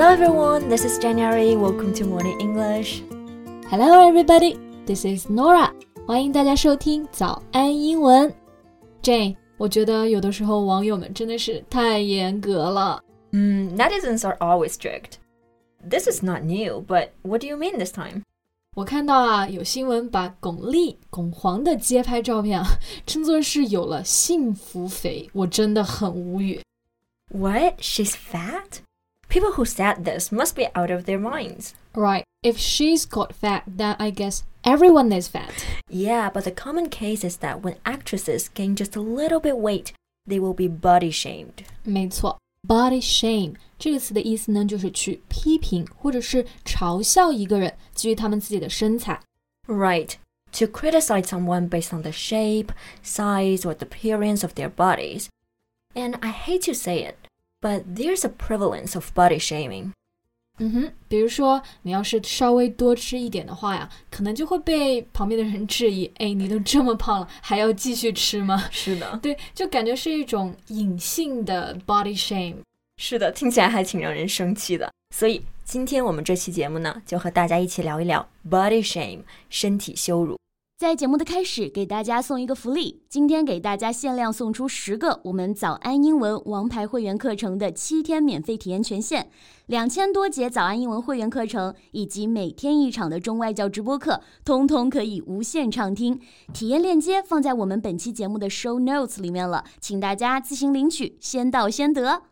Hello everyone, this is January. Welcome to Morning English. Hello everybody, this is Norah. 欢迎大家收听早安英文。Jane，我觉得有的时候网友们真的是太严格了。嗯、mm,，netizens are always strict. This is not new, but what do you mean this time? 我看到啊，有新闻把巩俐、巩皇的街拍照片啊，称作是有了幸福肥，我真的很无语。What? She's fat? People who said this must be out of their minds. Right. If she's got fat, then I guess everyone is fat. Yeah, but the common case is that when actresses gain just a little bit weight, they will be body shamed. 没错，body shame 这个词的意思呢，就是去批评或者是嘲笑一个人基于他们自己的身材。 Right. To criticize someone based on the shape, size, or the appearance of their bodies. And I hate to say it, but there's a prevalence of body shaming. 嗯哼，比如说你要是稍微多吃一点的话呀，可能就会被旁边的人质疑，哎，你都这么胖了，还要继续吃吗？是的，对，就感觉是一种隐性的 body shame。是的，听起来还挺让人生气的。所以今天我们这期节目呢，就和大家一起聊一聊 body shame 身体羞辱。 在节目的开始，给大家送一个福利，今天给大家限量送出十个我们早安英文王牌会员课程的七天免费体验权限，两千多节早安英文会员课程以及每天一场的中外教直播课，通通可以无限畅听。体验链接放在我们本期节目的 show notes 里面了，请大家自行领取，先到先得。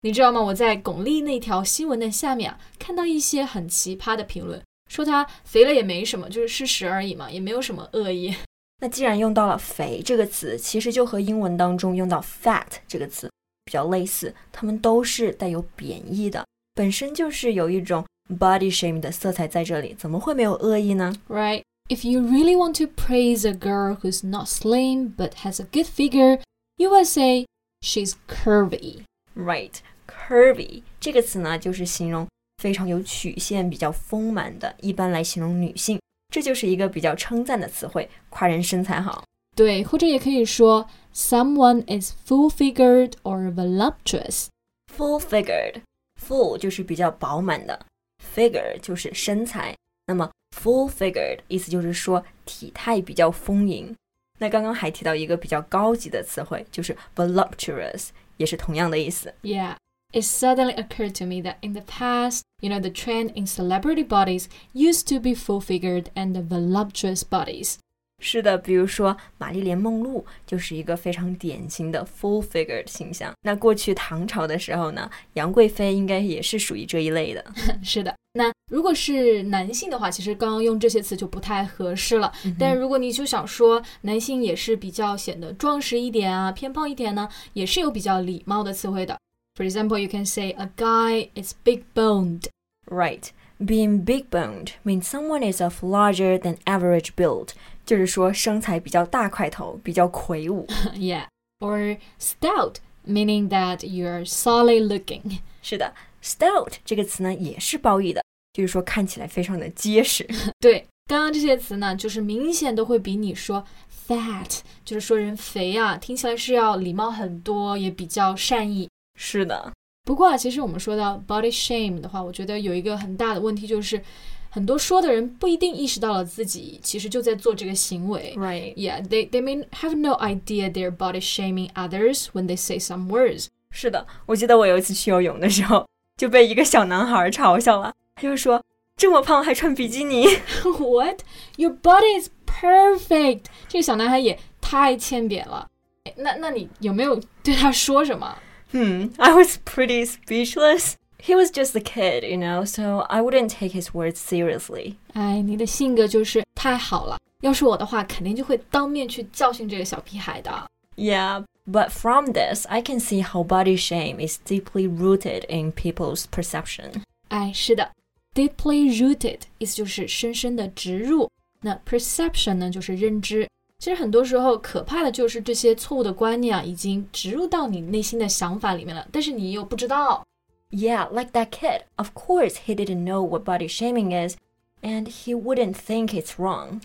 你知道吗？我在巩俐那条新闻的下面啊，看到一些很奇葩的评论，说它肥了也没什么，就是事实而已嘛，也没有什么恶意。那既然用到了“肥”这个词，其实就和英文当中用到 “fat” 这个词比较类似，它们都是带有贬义的，本身就是有一种 body shame 的色彩在这里，怎么会没有恶意呢？Right? If you really want to praise a girl who's not slim but has a good figure, you would say she's curvy. Right, curvy 这个词呢，就是形容非常有曲线、比较丰满的，一般来形容女性，这就是一个比较称赞的词汇，夸人身材好。对，或者也可以说 someone is full-figured or voluptuous. Full figured, full 就是比较饱满的，figure 就是身材，那么 full figured 意思就是说体态比较丰盈。那刚刚还提到一个比较高级的词汇，就是 voluptuous，也是同样的意思。Yeah. It suddenly occurred to me that in the past, you know, the trend in celebrity bodies used to be full-figured and voluptuous bodies. 是的，比如说玛丽莲梦露就是一个非常典型的 full figured 形象。那过去唐朝的时候呢，杨贵妃应该也是属于这一类的。是的，那如果是男性的话，其实刚刚用这些词就不太合适了。但如果你就想说男性也是比较显得壮实一点啊，偏胖一点呢，也是有比较礼貌的词汇的。For example, you can say a guy is big boned. Right. Being big boned means someone is of larger than average build，就是说身材比较大块头，比较魁梧。 yeah. Or stout, meaning that you're solid looking. 是的，stout 这个词呢也是褒义的，就是说看起来非常的结实。对，刚刚这些词呢，就是明显都会比你说 fat，就是说人肥啊，听起来是要礼貌很多，也比较善意。 是的，不过啊，其实我们说到 body shame 的话，我觉得有一个很大的问题就是，很多说的人不一定意识到了自己其实就在做这个行为。right，Yeah, they they may have no idea they're body shaming others when they say some words. 是的。我记得我有一次去游泳的时候，就被一个小男孩嘲笑了，他就说这么胖还穿比基尼。What? Your body is perfect. 这个小男孩也太欠扁了。那那你有没有对他说什么？Hmm, I was pretty speechless. He was just a kid, you know, so I wouldn't take his words seriously. 哎，你的性格就是太好了。要是我的话，肯定就会当面去教训这个小屁孩的。 Yeah, but from this, I can see how body shame is deeply rooted in people's perception. 哎，是的，deeply rooted 意思就是深深的植入。那 perception 呢，就是认知。 其实很多时候，可怕的就是这些错误的观念啊，已经植入到你内心的想法里面了，但是你又不知道。 Yeah, like that kid. Of course, he didn't know what body shaming is, and he wouldn't think it's wrong.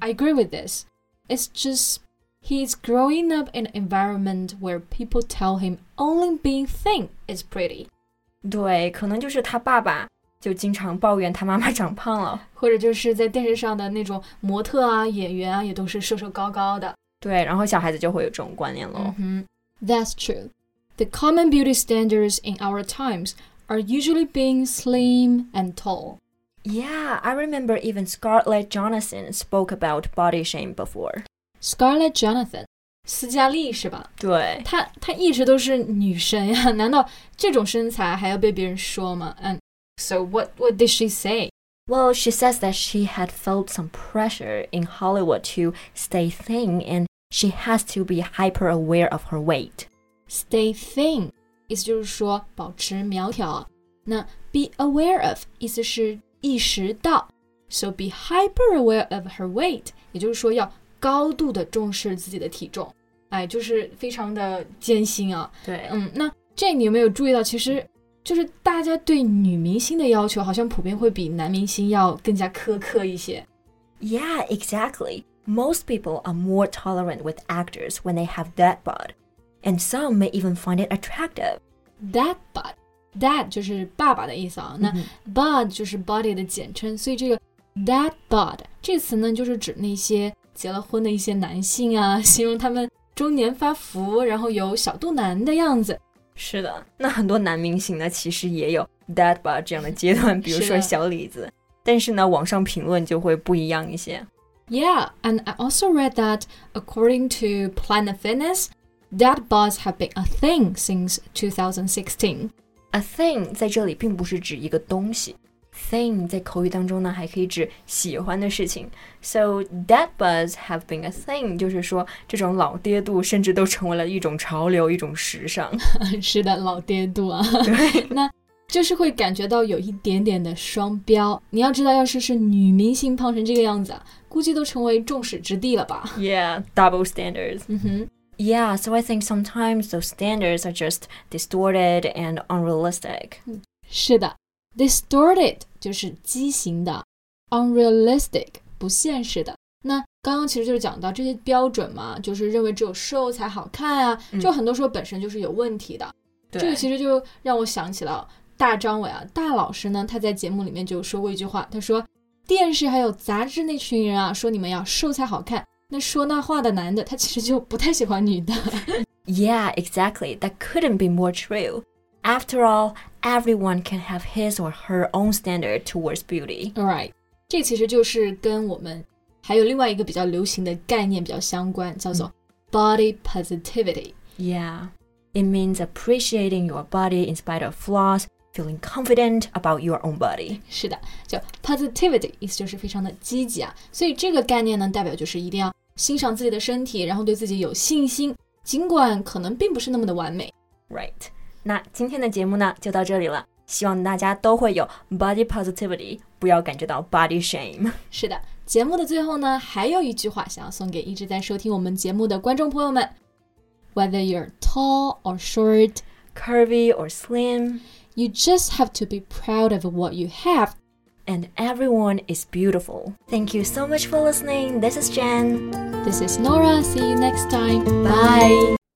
I agree with this. It's just he's growing up in an environment where people tell him only being thin is pretty. 对，可能就是他爸爸 就经常抱怨他妈妈长胖了，或者就是在电视上的那种模特啊、演员啊，也都是瘦瘦高高的。对，然后小孩子就会有这种观念喽。嗯哼，That's true. The common beauty standards in our times are usually being slim and tall. Yeah, I remember even Scarlett Johansson spoke about body shame before. Scarlett Johansson，斯嘉丽是吧？对，她她一直都是女神呀，难道这种身材还要被别人说吗？And so what what did she say? Well, she says that she had felt some pressure in Hollywood to stay thin and she has to be hyper aware of her weight. Stay thin 意思就是说保持苗条。那 be aware of 意思是意识到，so be hyper aware of her weight，也就是说要高度的重视自己的体重。哎，就是非常的艰辛啊。对，嗯，那这你有没有注意到，其实 就是大家对女明星的要求好像普遍会比男明星要更加苛刻一些。Yeah, exactly. Most people are more tolerant with actors when they have that bod, and some may even find it attractive. That bod, that 就是爸爸的意思啊。那 bod 就是 body 的简称，所以这个 that bod 这个词呢，就是指那些结了婚的一些男性啊，形容他们中年发福，然后有小肚腩的样子。是的，那很多男明星呢，其实也有 dad bod 这样的阶段，比如说小李子。但是呢，网上评论就会不一样一些。Yeah, and I also read that according to Planet Fitness, dad bods have been a thing since 2016. A thing 在这里并不是指一个东西，thing 在口语当中呢，还可以指喜欢的事情。So dad bods have been a thing，就是说这种老爹肚甚至都成为了一种潮流，一种时尚。是的，老爹肚啊。对，那。就是会感觉到有一点点的双标。你要知道，要是是女明星胖成这个样子啊，估计都成为众矢之的了吧？Yeah, double standards. 嗯哼。Yeah, so I think sometimes those standards are just distorted and unrealistic. 嗯，是的。，distorted 就是畸形的，unrealistic 不现实的。那刚刚其实就是讲到这些标准嘛，就是认为只有瘦才好看啊，就很多时候本身就是有问题的。这个其实就让我想起了大张伟啊，大老师呢，他在节目里面就说过一句话，他说电视还有杂志那群人啊，说你们要瘦才好看。那说那话的男的，他其实就不太喜欢女的。yeah, exactly. That couldn't be more true. After all, everyone can have his or her own standard towards beauty. Right. 这其实就是跟我们还有另外一个比较流行的概念比较相关，叫做 body positivity. Yeah. It means appreciating your body in spite of flaws feeling confident about your own body。是的，就 positivity 意思就是非常的积极啊，所以这个概念呢，代表就是一定要欣赏自己的身体，然后对自己有信心，尽管可能并不是那么的完美。Right， 那今天的节目呢就到这里了，希望大家都会有 body positivity，不要感觉到 body shame。是的，节目的最后呢，还有一句话想要送给一直在收听我们节目的观众朋友们：Whether you're tall or short, curvy or slim, you just have to be proud of what you have. and everyone is beautiful. Thank you so much for listening. This is Jen. This is Norah. See you next time. Bye. Bye.